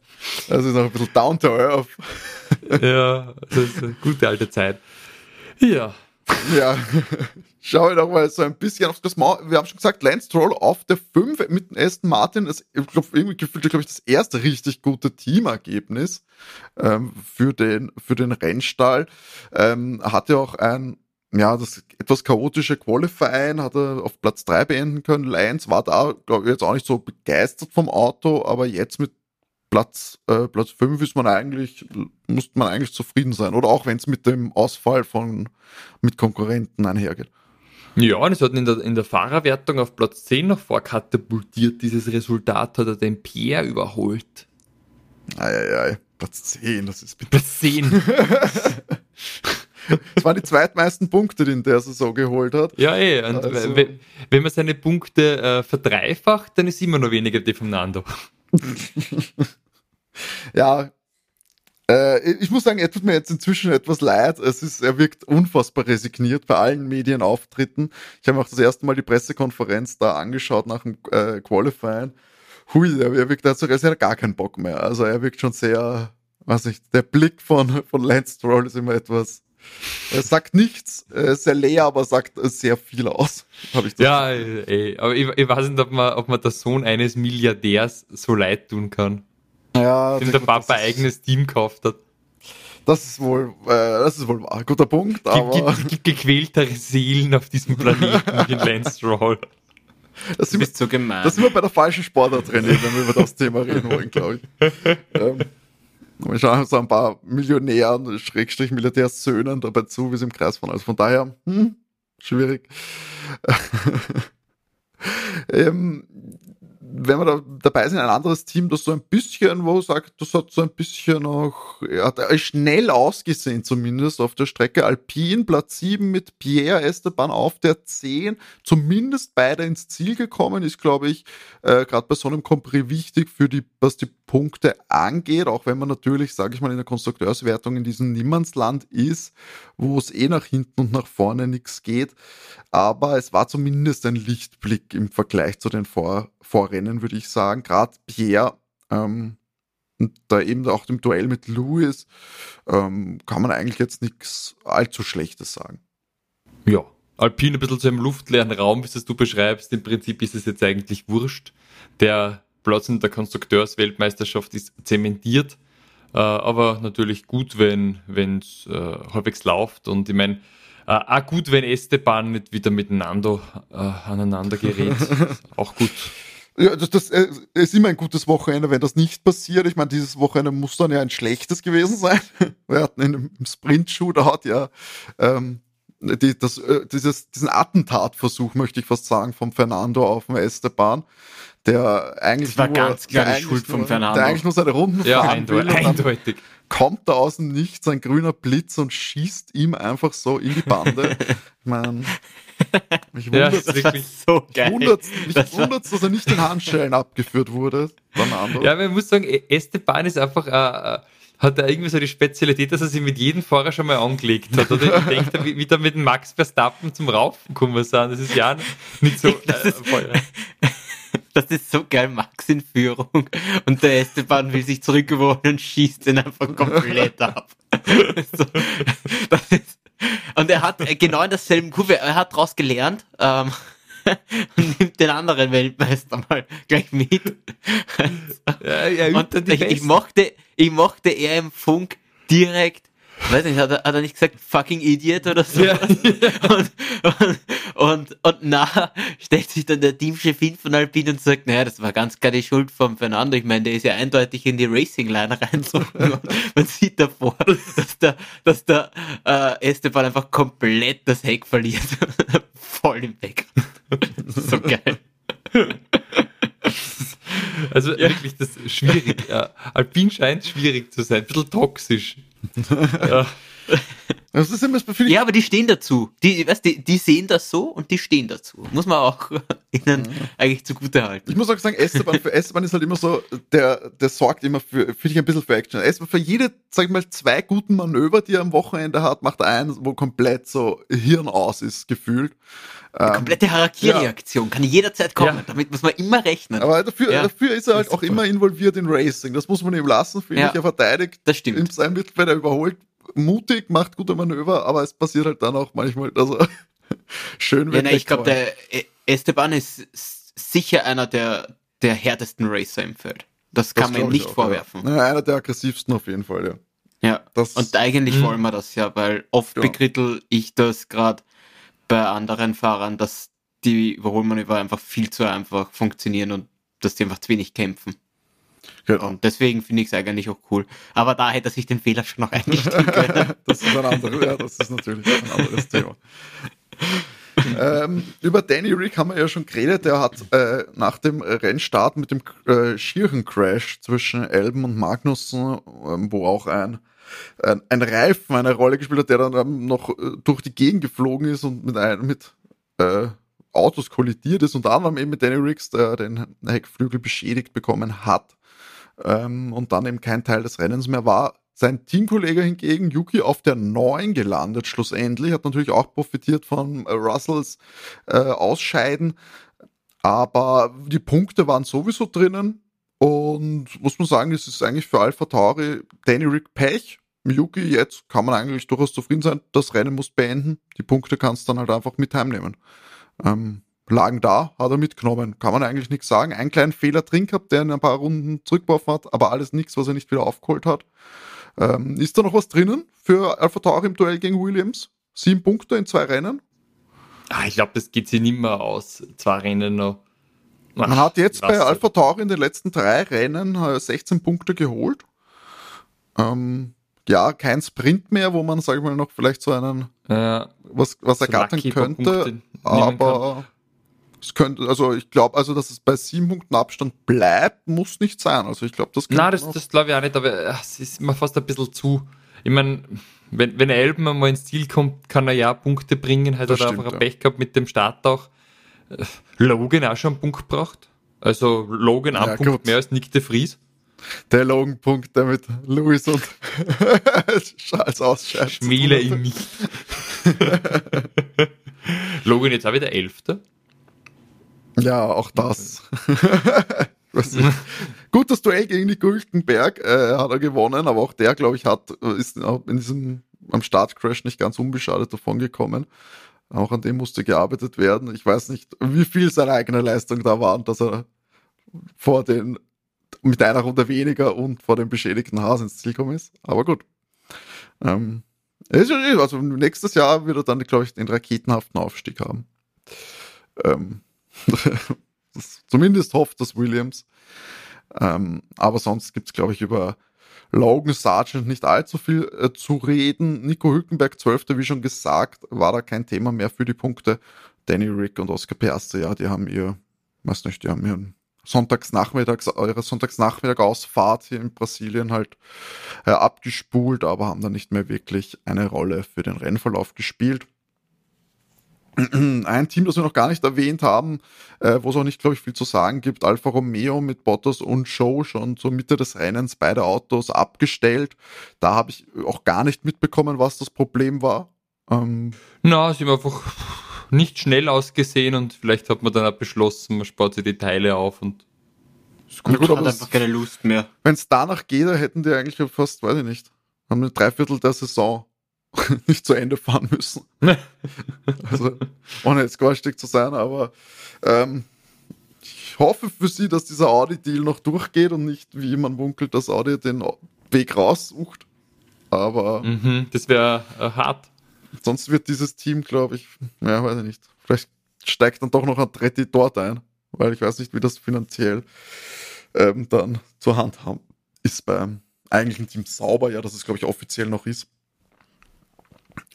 das ist noch ein bisschen down to earth. ja, das ist eine gute alte Zeit. Ja. Ja, [LAUGHS] schaue ich doch mal so ein bisschen aufs Klassement. Wir haben schon gesagt, Lance Stroll auf der 5 mit dem Aston Martin. Das, ich glaube, irgendwie gefühlt, glaube ich, das erste richtig gute Teamergebnis ähm, für, den, für den Rennstall. Ähm, hatte auch ein ja, das etwas chaotische Qualifying hat er auf Platz 3 beenden können. Lance war da, glaube ich, jetzt auch nicht so begeistert vom Auto, aber jetzt mit Platz, äh, Platz 5 ist man eigentlich, muss man eigentlich zufrieden sein. Oder auch wenn es mit dem Ausfall von, mit Konkurrenten einhergeht. Ja, und es hat in der, in der Fahrerwertung auf Platz 10 noch vorkatapultiert. Dieses Resultat hat er den Pierre überholt. Eieiei, Platz 10, das ist bitte. Platz 10. [LAUGHS] Das waren die zweitmeisten Punkte, die in der Saison geholt hat. Ja, eh. Und also. wenn, wenn man seine Punkte äh, verdreifacht, dann ist immer noch weniger die vom Nando. [LAUGHS] [LAUGHS] ja, äh, ich muss sagen, er tut mir jetzt inzwischen etwas leid. Es ist, er wirkt unfassbar resigniert bei allen Medienauftritten. Ich habe mir auch das erste Mal die Pressekonferenz da angeschaut nach dem äh, Qualifying. hui, er wirkt dazu er hat gar keinen Bock mehr. Also er wirkt schon sehr, weiß nicht, der Blick von, von Lance Stroll ist immer etwas, er sagt nichts, sehr leer, aber sagt sehr viel aus. Hab ich ja, ey, aber ich, ich, weiß nicht, ob man, ob man der Sohn eines Milliardärs so leid tun kann. Ja, dem der Papa eigenes Team gekauft hat. Das ist wohl, äh, das ist wohl ein guter Punkt. Aber gibt, gibt, gibt gequältere Seelen auf diesem Planeten wie [LAUGHS] Lance Stroll. Das sind, wir, so gemein. das sind wir bei der falschen Sportart drin, wenn wir über das Thema reden wollen, glaube ich. [LAUGHS] ähm, wir schauen so ein paar Millionären, Schrägstrich Milliardärssöhnen dabei zu, wie sie im Kreis fahren. Also von daher, hm, schwierig. [LAUGHS] ähm, wenn wir da dabei sind, ein anderes Team, das so ein bisschen, wo sagt, das hat so ein bisschen noch, ja, schnell ausgesehen zumindest auf der Strecke. Alpin, Platz 7 mit Pierre Esteban auf der 10, zumindest beide ins Ziel gekommen, ist, glaube ich, äh, gerade bei so einem Compris wichtig für die, was die Punkte angeht, auch wenn man natürlich, sage ich mal, in der Konstrukteurswertung in diesem Niemandsland ist, wo es eh nach hinten und nach vorne nichts geht. Aber es war zumindest ein Lichtblick im Vergleich zu den Vor Vorrennen, würde ich sagen. Gerade Pierre, ähm, und da eben auch im Duell mit Lewis, ähm, kann man eigentlich jetzt nichts allzu Schlechtes sagen. Ja, Alpine ein bisschen zu einem luftleeren Raum, wie es du beschreibst. Im Prinzip ist es jetzt eigentlich wurscht. Der Platz in der Konstrukteursweltmeisterschaft ist zementiert. Äh, aber natürlich gut, wenn es äh, halbwegs läuft. Und ich meine, äh, auch gut, wenn Esteban nicht wieder miteinander äh, aneinander gerät. [LAUGHS] auch gut. Ja, das, das äh, ist immer ein gutes Wochenende, wenn das nicht passiert. Ich meine, dieses Wochenende muss dann ja ein schlechtes gewesen sein. [LAUGHS] Wir hatten in einem Sprint-Shootout ja ähm, die, das, äh, dieses, diesen Attentatversuch, möchte ich fast sagen, vom Fernando auf dem Esteban der eigentlich das war nur, ganz klar die Schuld vom Fernando. Der eigentlich nur seine Runden ja, fahren will. Eindeutig. Kommt da aus dem Nichts ein grüner Blitz und schießt ihm einfach so in die Bande. [LAUGHS] ich meine, mich wundert [LAUGHS] ja, so geil. Wundert, mich das dass er nicht in Handschellen abgeführt wurde. Ja, man muss sagen, Esteban ist einfach äh, hat er irgendwie so die Spezialität, dass er sich mit jedem Fahrer schon mal angelegt hat. Oder ich denke, wie, wie da mit dem Max Verstappen zum Raufen kommen sind. Das ist ja nicht so. [LAUGHS] Das, äh, ist, das ist so geil, Max in Führung. Und der Esteban will sich zurückgewohnen und schießt ihn einfach komplett ab. [LAUGHS] so, das ist, und er hat genau in derselben Kurve, er hat daraus gelernt ähm, [LAUGHS] und nimmt den anderen Weltmeister mal gleich mit. ja, ja, und ich, ich, mochte, ich mochte er im Funk direkt weiß nicht, hat er, hat er nicht gesagt, fucking Idiot oder so? Ja. Und, und, und, und nachher stellt sich dann der Teamchef hin von Alpine und sagt, naja, das war ganz klar die Schuld von Fernando. Ich meine, der ist ja eindeutig in die Racing-Line reinzogen. [LAUGHS] man sieht davor, dass der, dass der äh, Esteban einfach komplett das Heck verliert. [LAUGHS] Voll im Weg. [LAUGHS] so geil. Also ja. wirklich, das ist schwierig. Ja. Alpin scheint schwierig zu sein, ein bisschen toxisch. Ja. Das ist immer das ja, aber die stehen dazu. Die, weißt, die, die sehen das so und die stehen dazu. Muss man auch [LAUGHS] ihnen ja. eigentlich zugute halten. Ich muss auch sagen, Esteban, für Esteban ist halt immer so, der, der sorgt immer für, finde ich, ein bisschen für Action. Esteban für jede, sag ich mal, zwei guten Manöver, die er am Wochenende hat, macht er eins, wo komplett so Hirn aus ist, gefühlt. Die komplette Harakiri-Reaktion ja. kann jederzeit kommen. Damit muss man immer rechnen. Aber dafür, dafür ist er halt auch immer involviert in Racing. Das muss man ihm lassen, finde ich. Er verteidigt das stimmt. in seinem Mittel, wenn er überholt, mutig, macht gute Manöver, aber es passiert halt dann auch manchmal, also [LAUGHS] schön, wenn ja, nein, ich glaube, der Esteban ist sicher einer der, der härtesten Racer im Feld. Das kann das man ihm nicht auch, vorwerfen. Ja. einer der aggressivsten auf jeden Fall, ja. Ja, das, und eigentlich mh. wollen wir das ja, weil oft ja. bekrittel ich das gerade bei anderen Fahrern, dass die Überholmanöver einfach viel zu einfach funktionieren und dass die einfach zu wenig kämpfen. Genau. Und deswegen finde ich es eigentlich auch cool. Aber da hätte er sich den Fehler schon noch eingestehen [LAUGHS] können. das ist ein anderes, ja, das ist natürlich ein anderes Thema. ähm, über Danny Rick haben wir ja schon geredet. Der hat äh, nach dem Rennstart mit dem äh, Schirchen-Crash zwischen Elben und Magnussen, äh, wo auch ein, ein, Reifen eine Rolle gespielt hat, der dann noch äh, durch die Gegend geflogen ist und mit, ein, mit äh, Autos kollidiert ist, unter anderem eben mit Danny Ricks, der den Heckflügel beschädigt bekommen hat ähm, und dann eben kein Teil des Rennens mehr war. Sein Teamkollege hingegen, Yuki, auf der 9 gelandet schlussendlich, hat natürlich auch profitiert von äh, Russells äh, Ausscheiden. Aber die Punkte waren sowieso drinnen. Und muss man sagen, es ist eigentlich für Alpha Tauri Danny Rick Pech. Yuki, jetzt kann man eigentlich durchaus zufrieden sein. Das Rennen muss beenden. Die Punkte kannst du dann halt einfach mit heimnehmen. Ähm, lagen da, hat er mitgenommen. Kann man eigentlich nichts sagen. Einen kleinen Fehler drin gehabt, der in ein paar Runden zurückgeworfen hat, aber alles nichts, was er nicht wieder aufgeholt hat. Ähm, ist da noch was drinnen für Alpha Tauri im Duell gegen Williams? Sieben Punkte in zwei Rennen? Ah, ich glaube, das geht sich nicht mehr aus. Zwei Rennen noch. Man hat jetzt bei Alpha Tauri in den letzten drei Rennen 16 äh, Punkte geholt. Ähm, ja, kein Sprint mehr, wo man, sag ich mal, noch vielleicht so einen ja, was, was so ergattern könnte. Aber es könnte, also ich glaube, also dass es bei sieben Punkten Abstand bleibt, muss nicht sein. Also ich glaube, das Nein, das, das glaube ich auch nicht, aber es ist mir fast ein bisschen zu. Ich meine, wenn, wenn Elben mal ins Ziel kommt, kann er ja Punkte bringen, hat er einfach ein Pech gehabt mit dem Start auch. Äh, Logan auch schon einen Punkt gebracht. Also Logan einen ja, Punkt gut. mehr als Nick de Vries. Der Logan-Punkt, der mit Louis und [LAUGHS] Charles ausscheidet. Schmiele ihn nicht. [LAUGHS] Logan jetzt auch wieder Elfter. Ja, auch das. [LAUGHS] Gut, das Duell gegen die Gültenberg äh, hat er gewonnen, aber auch der, glaube ich, hat, ist in diesem am Startcrash nicht ganz unbeschadet davon gekommen. Auch an dem musste gearbeitet werden. Ich weiß nicht, wie viel seine eigene Leistung da war und dass er vor den mit einer Runde weniger und vor dem beschädigten Haas ins Ziel gekommen ist. Aber gut. Ähm, also nächstes Jahr wird er dann, glaube ich, den raketenhaften Aufstieg haben. Ähm, [LAUGHS] zumindest hofft das Williams. Ähm, aber sonst gibt es, glaube ich, über Logan Sargent nicht allzu viel äh, zu reden. Nico Hülkenberg, 12. wie schon gesagt, war da kein Thema mehr für die Punkte. Danny Rick und Oscar Piastri, ja, die haben ihr, weiß nicht, die haben ihren Sonntagsnachmittags, eure Sonntagsnachmittag-Ausfahrt hier in Brasilien halt äh, abgespult, aber haben da nicht mehr wirklich eine Rolle für den Rennverlauf gespielt. [CLEARS THROAT] Ein Team, das wir noch gar nicht erwähnt haben, äh, wo es auch nicht, glaube ich, viel zu sagen gibt, Alfa Romeo mit Bottas und Show schon zur Mitte des Rennens beide Autos abgestellt. Da habe ich auch gar nicht mitbekommen, was das Problem war. Ähm, Na, sie haben einfach nicht schnell ausgesehen und vielleicht hat man dann auch beschlossen, man spart sich die Teile auf und ist gut, gut hat einfach keine Lust mehr. Wenn es danach geht, hätten die eigentlich fast, weiß ich nicht, haben eine Dreiviertel der Saison [LAUGHS] nicht zu Ende fahren müssen. [LAUGHS] also, ohne jetzt garstig zu sein, aber ähm, ich hoffe für sie, dass dieser Audi-Deal noch durchgeht und nicht, wie man munkelt, dass Audi den Weg raussucht. Aber. Mhm, das wäre äh, hart. Sonst wird dieses Team, glaube ich, ja, weiß ich nicht. Vielleicht steigt dann doch noch ein Tretti dort ein, weil ich weiß nicht, wie das finanziell ähm, dann zur Hand haben ist beim eigentlichen Team sauber, ja, dass es, glaube ich, offiziell noch ist.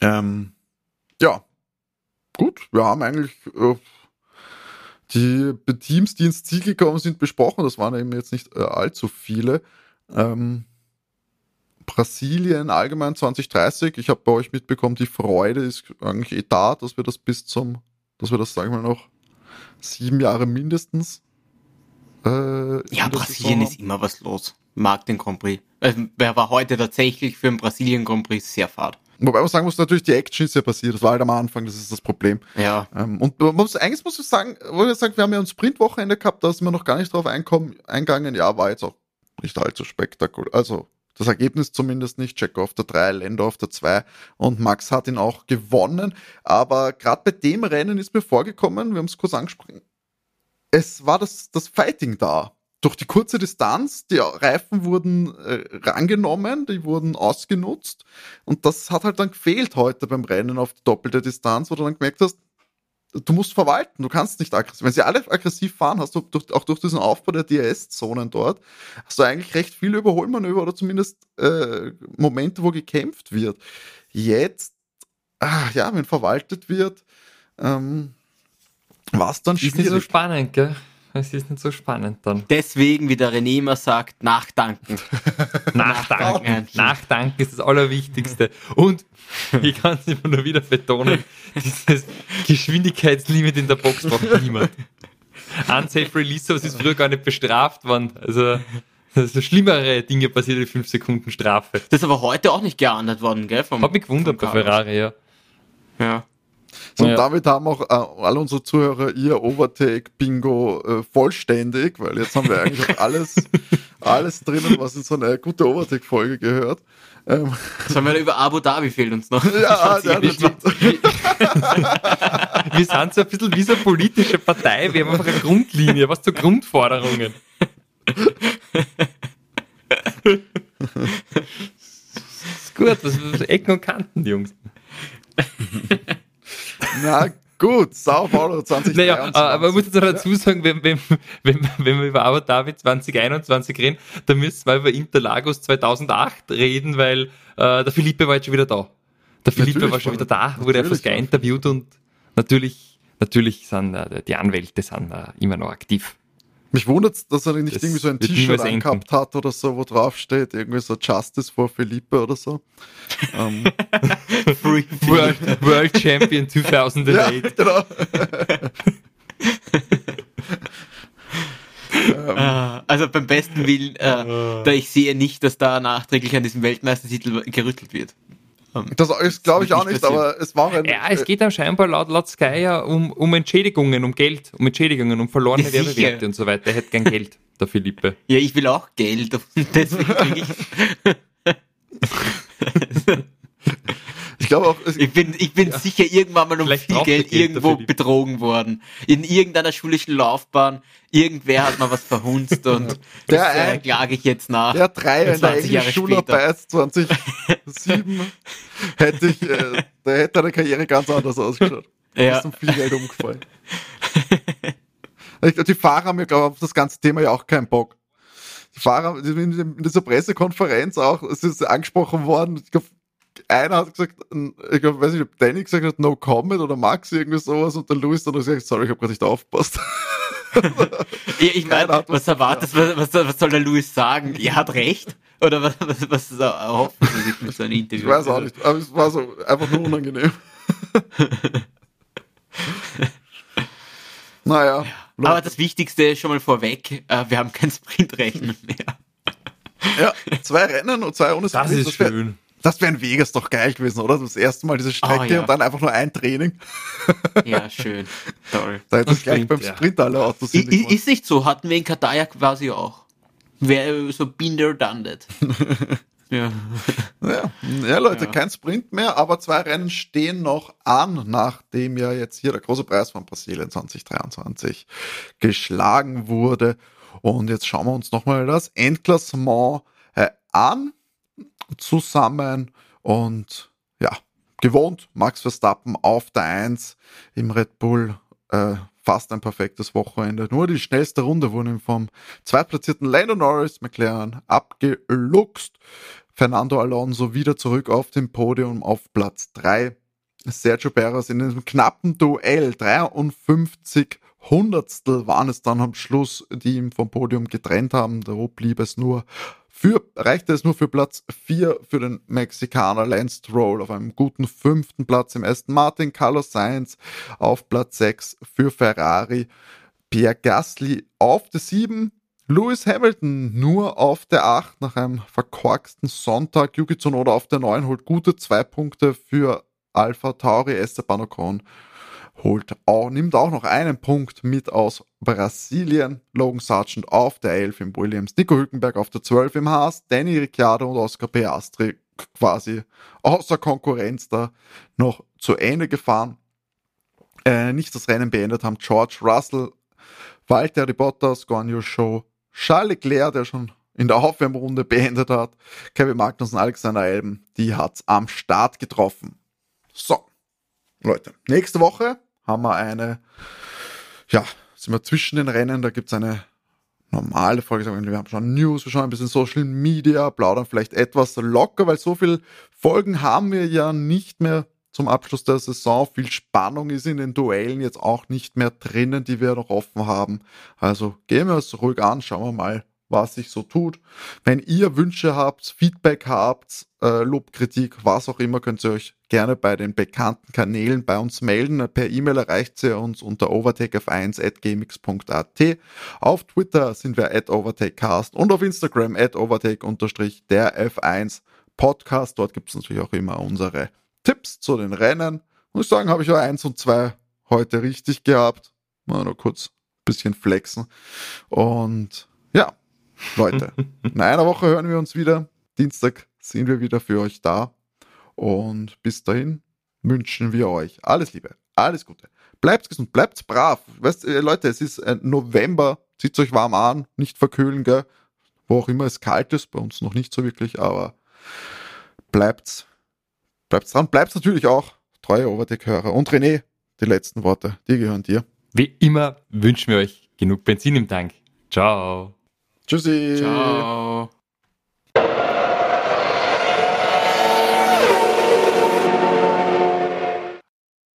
Ähm, ja, gut, wir haben eigentlich äh, die Teams, die ins Ziel gekommen sind, besprochen. Das waren eben jetzt nicht äh, allzu viele. Ähm, Brasilien allgemein 2030. Ich habe bei euch mitbekommen, die Freude ist eigentlich eh da, dass wir das bis zum, dass wir das, sagen wir noch sieben Jahre mindestens. Äh, ja, Brasilien ist immer was los. Mag den Grand Prix. Also, wer war heute tatsächlich für den Brasilien Grand Prix sehr fad. Wobei man sagen muss, natürlich die Action ist ja passiert. Das war halt am Anfang, das ist das Problem. Ja. Ähm, und man muss, eigentlich muss ich sagen, wo ich sagen, wir haben ja ein Sprintwochenende gehabt, da sind wir noch gar nicht drauf einkommen, eingegangen. Ja, war jetzt auch nicht allzu spektakulär. Also, das Ergebnis zumindest nicht. Checo auf der 3, Lando auf der 2 und Max hat ihn auch gewonnen. Aber gerade bei dem Rennen ist mir vorgekommen, wir haben es kurz angesprochen, es war das, das Fighting da durch die kurze Distanz, die Reifen wurden äh, rangenommen, die wurden ausgenutzt und das hat halt dann gefehlt heute beim Rennen auf die doppelte Distanz, wo du dann gemerkt hast, du musst verwalten, du kannst nicht aggressiv. Wenn sie alle aggressiv fahren, hast du durch, auch durch diesen Aufbau der DRS-Zonen dort, hast du eigentlich recht viele Überholmanöver oder zumindest äh, Momente, wo gekämpft wird. Jetzt, ah, ja, wenn verwaltet wird, ähm, war es dann schwierig. Ist nicht so spannend, gell? Es ist nicht so spannend dann. Deswegen, wie der René immer sagt, [LAUGHS] nachdanken. nachdanken. nachdanken ist das Allerwichtigste. Und ich kann es immer nur wieder betonen, [LAUGHS] dieses Geschwindigkeitslimit in der Box braucht niemand. Unsafe Release, sowas ist früher gar nicht bestraft worden. Also, also schlimmere Dinge passiert in 5 Sekunden Strafe. Das ist aber heute auch nicht geahndet worden, gell? Vom, Hat mich gewundert bei Ferrari, ja. Ja. So, Ja. Und damit haben auch äh, alle unsere Zuhörer ihr Overtake-Bingo äh, vollständig, weil jetzt haben wir eigentlich auch alles, [LAUGHS] alles drinnen, was in so eine gute Overtake-Folge gehört. Ähm, Sollen wir über Abu Dhabi fehlt uns noch. ja, ja, das stimmt. Wir sind so ein bisschen wie so eine politische Partei. Wir haben einfach eine Grundlinie, was zu Grundforderungen. [LAUGHS] ist gut, das ist Ecken und Kanten, die Jungs. [LAUGHS] Na gut, Sao Paulo 2023. Naja, äh, aber man muss jetzt noch dazu sagen, wenn, wenn, wenn, wenn wir über Abu Dhabi 2021 reden, dann müssen wir über Interlagos 2008 reden, weil äh, der Philippe war jetzt schon wieder da. Der Philippe Natürlich war schon wieder da, wurde war- geinterviewt und natürlich, natürlich sind äh, die Anwälte sind äh, immer noch aktiv. Mich wundert dass er nicht Das irgendwie so ein T-Shirt angehabt hat oder so, wo drauf steht, irgendwie so Justice for Felipe oder so. ähm, [LAUGHS] Free World, World Champion 2008. [LAUGHS] ja, genau. [LAUGHS] Äh, Also beim besten Willen, äh, da ich sehe nicht, dass da nachträglich an diesem Weltmeistertitel gerüttelt wird. Das ist, glaube ich, auch nicht aber es war ein. Ja, es geht dann scheinbar laut, laut Sky ja um, um Entschädigungen, um Geld, um Entschädigungen, um verlorene Ja. Werbewerte und so weiter. Er hätte gern Geld, [LAUGHS] der Philippe. Ja, ich will auch Geld [LAUGHS] und deswegen [LAUGHS] ich, glaube auch, ich bin, ich bin sicher irgendwann mal um Vielleicht viel Geld irgendwo betrogen worden. In irgendeiner schulischen Laufbahn, irgendwer hat mal was verhunzt und Der das äh, ein- klage ich jetzt nach. der Dreier in der 20 Jahre Englisch-Schularbeit 2007 hätte ich, äh, da hätte eine Karriere ganz anders ausgeschaut. Da Ja. ist um viel Geld umgefallen. Die Fahrer haben ja, glaube ich, auf das ganze Thema ja auch keinen Bock. Die Fahrer, die sind in dieser Pressekonferenz auch, es ist angesprochen worden, ich glaube, einer hat gesagt, ich glaube, weiß nicht, ob Danny gesagt hat, no comment oder Max irgendwie sowas und der Louis dann hat gesagt, sorry, ich habe gerade nicht aufgepasst. [LAUGHS] Ja, ich meine, was was erwartest, was, was, was soll der Louis sagen? Er hat recht? Oder was, was, was erhoffen Sie sich mit so einem Interview? Ich weiß auch nicht, aber es war so einfach nur unangenehm. [LAUGHS] naja. Aber das Wichtigste schon mal vorweg, äh, wir haben kein Sprintrechnen mehr. ja, zwei Rennen und zwei ohne Das Sprint, ist wär- schön. Das wäre in Vegas doch geil gewesen, oder? Das erste Mal diese Strecke Oh, ja. und dann einfach nur ein Training. Ja, schön. Toll. Da hätte es gleich Sprint, beim ja. Sprint alle Autos I, ist nicht so, hatten wir in Katar ja quasi auch. Wäre so been there, done that. [LAUGHS] ja. Ja, ja Leute, Ja. kein Sprint mehr, aber zwei Rennen stehen noch an, nachdem ja jetzt hier der große Preis von Brasilien 2023 geschlagen wurde. Und jetzt schauen wir uns nochmal das Endklassement äh, an, zusammen und ja, gewohnt, Max Verstappen auf der 1 im Red Bull, äh, fast ein perfektes Wochenende. Nur die schnellste Runde wurde ihm vom zweitplatzierten Lando Norris McLaren abgeluchst. Fernando Alonso wieder zurück auf dem Podium auf Platz 3. Sergio Perez in einem knappen Duell, 53 Hundertstel waren es dann am Schluss, die ihn vom Podium getrennt haben. Da blieb es nur für, reichte es nur für Platz 4 für den Mexikaner Lance Stroll auf einem guten fünften Platz im Aston Martin, Carlos Sainz auf Platz 6 für Ferrari, Pierre Gasly auf der 7, Lewis Hamilton nur auf der 8 nach einem verkorksten Sonntag. Yuki Tsunoda auf der 9 holt gute zwei Punkte für Alpha Tauri. Esteban Ocon holt auch, nimmt auch noch einen Punkt mit aus Brasilien. Logan Sargent auf der 11 im Williams. Nico Hülkenberg auf der 12 im Haas. Danny Ricciardo und Oscar Piastri quasi außer Konkurrenz da noch zu Ende gefahren. Äh, nicht das Rennen beendet haben George Russell, Valtteri Bottas, Guanyu Show, Charles Leclerc, der schon in der Aufwärmrunde beendet hat, Kevin Magnussen, Alexander Elben, die hat's am Start getroffen. So, Leute, nächste Woche haben wir eine, ja, sind wir zwischen den Rennen, da gibt's eine normale Folge, wir haben schon News, wir schauen ein bisschen Social Media, plaudern vielleicht etwas locker, weil so viel Folgen haben wir ja nicht mehr zum Abschluss der Saison. Viel Spannung ist in den Duellen jetzt auch nicht mehr drinnen, die wir noch offen haben. Also gehen wir es ruhig an, schauen wir mal, was sich so tut. Wenn ihr Wünsche habt, Feedback habt, äh, Lobkritik, was auch immer, könnt ihr euch gerne bei den bekannten Kanälen bei uns melden. Per E-Mail erreicht ihr uns unter overtakef1.gmx.at. Auf Twitter sind wir at overtakecast und auf Instagram at overtake-der F1 Podcast. Dort gibt es natürlich auch immer unsere Tipps zu den Rennen muss sagen, habe ich ja eins und zwei heute richtig gehabt. Mal nur kurz ein bisschen flexen. Und ja, Leute, in einer Woche hören wir uns wieder. Dienstag sind wir wieder für euch da. Und bis dahin wünschen wir euch alles Liebe, alles Gute. Bleibt gesund, bleibt brav. Weißt, äh, Leute, es ist November, zieht euch warm an, nicht verkühlen, gell? Wo auch immer es kalt ist, bei uns noch nicht so wirklich, aber bleibt's, bleibt's dran. Bleibt natürlich auch treue Overdeck-Hörer. Und René, die letzten Worte, die gehören dir. Wie immer wünschen wir euch genug Benzin im Tank. Ciao. Tschüssi. Ciao.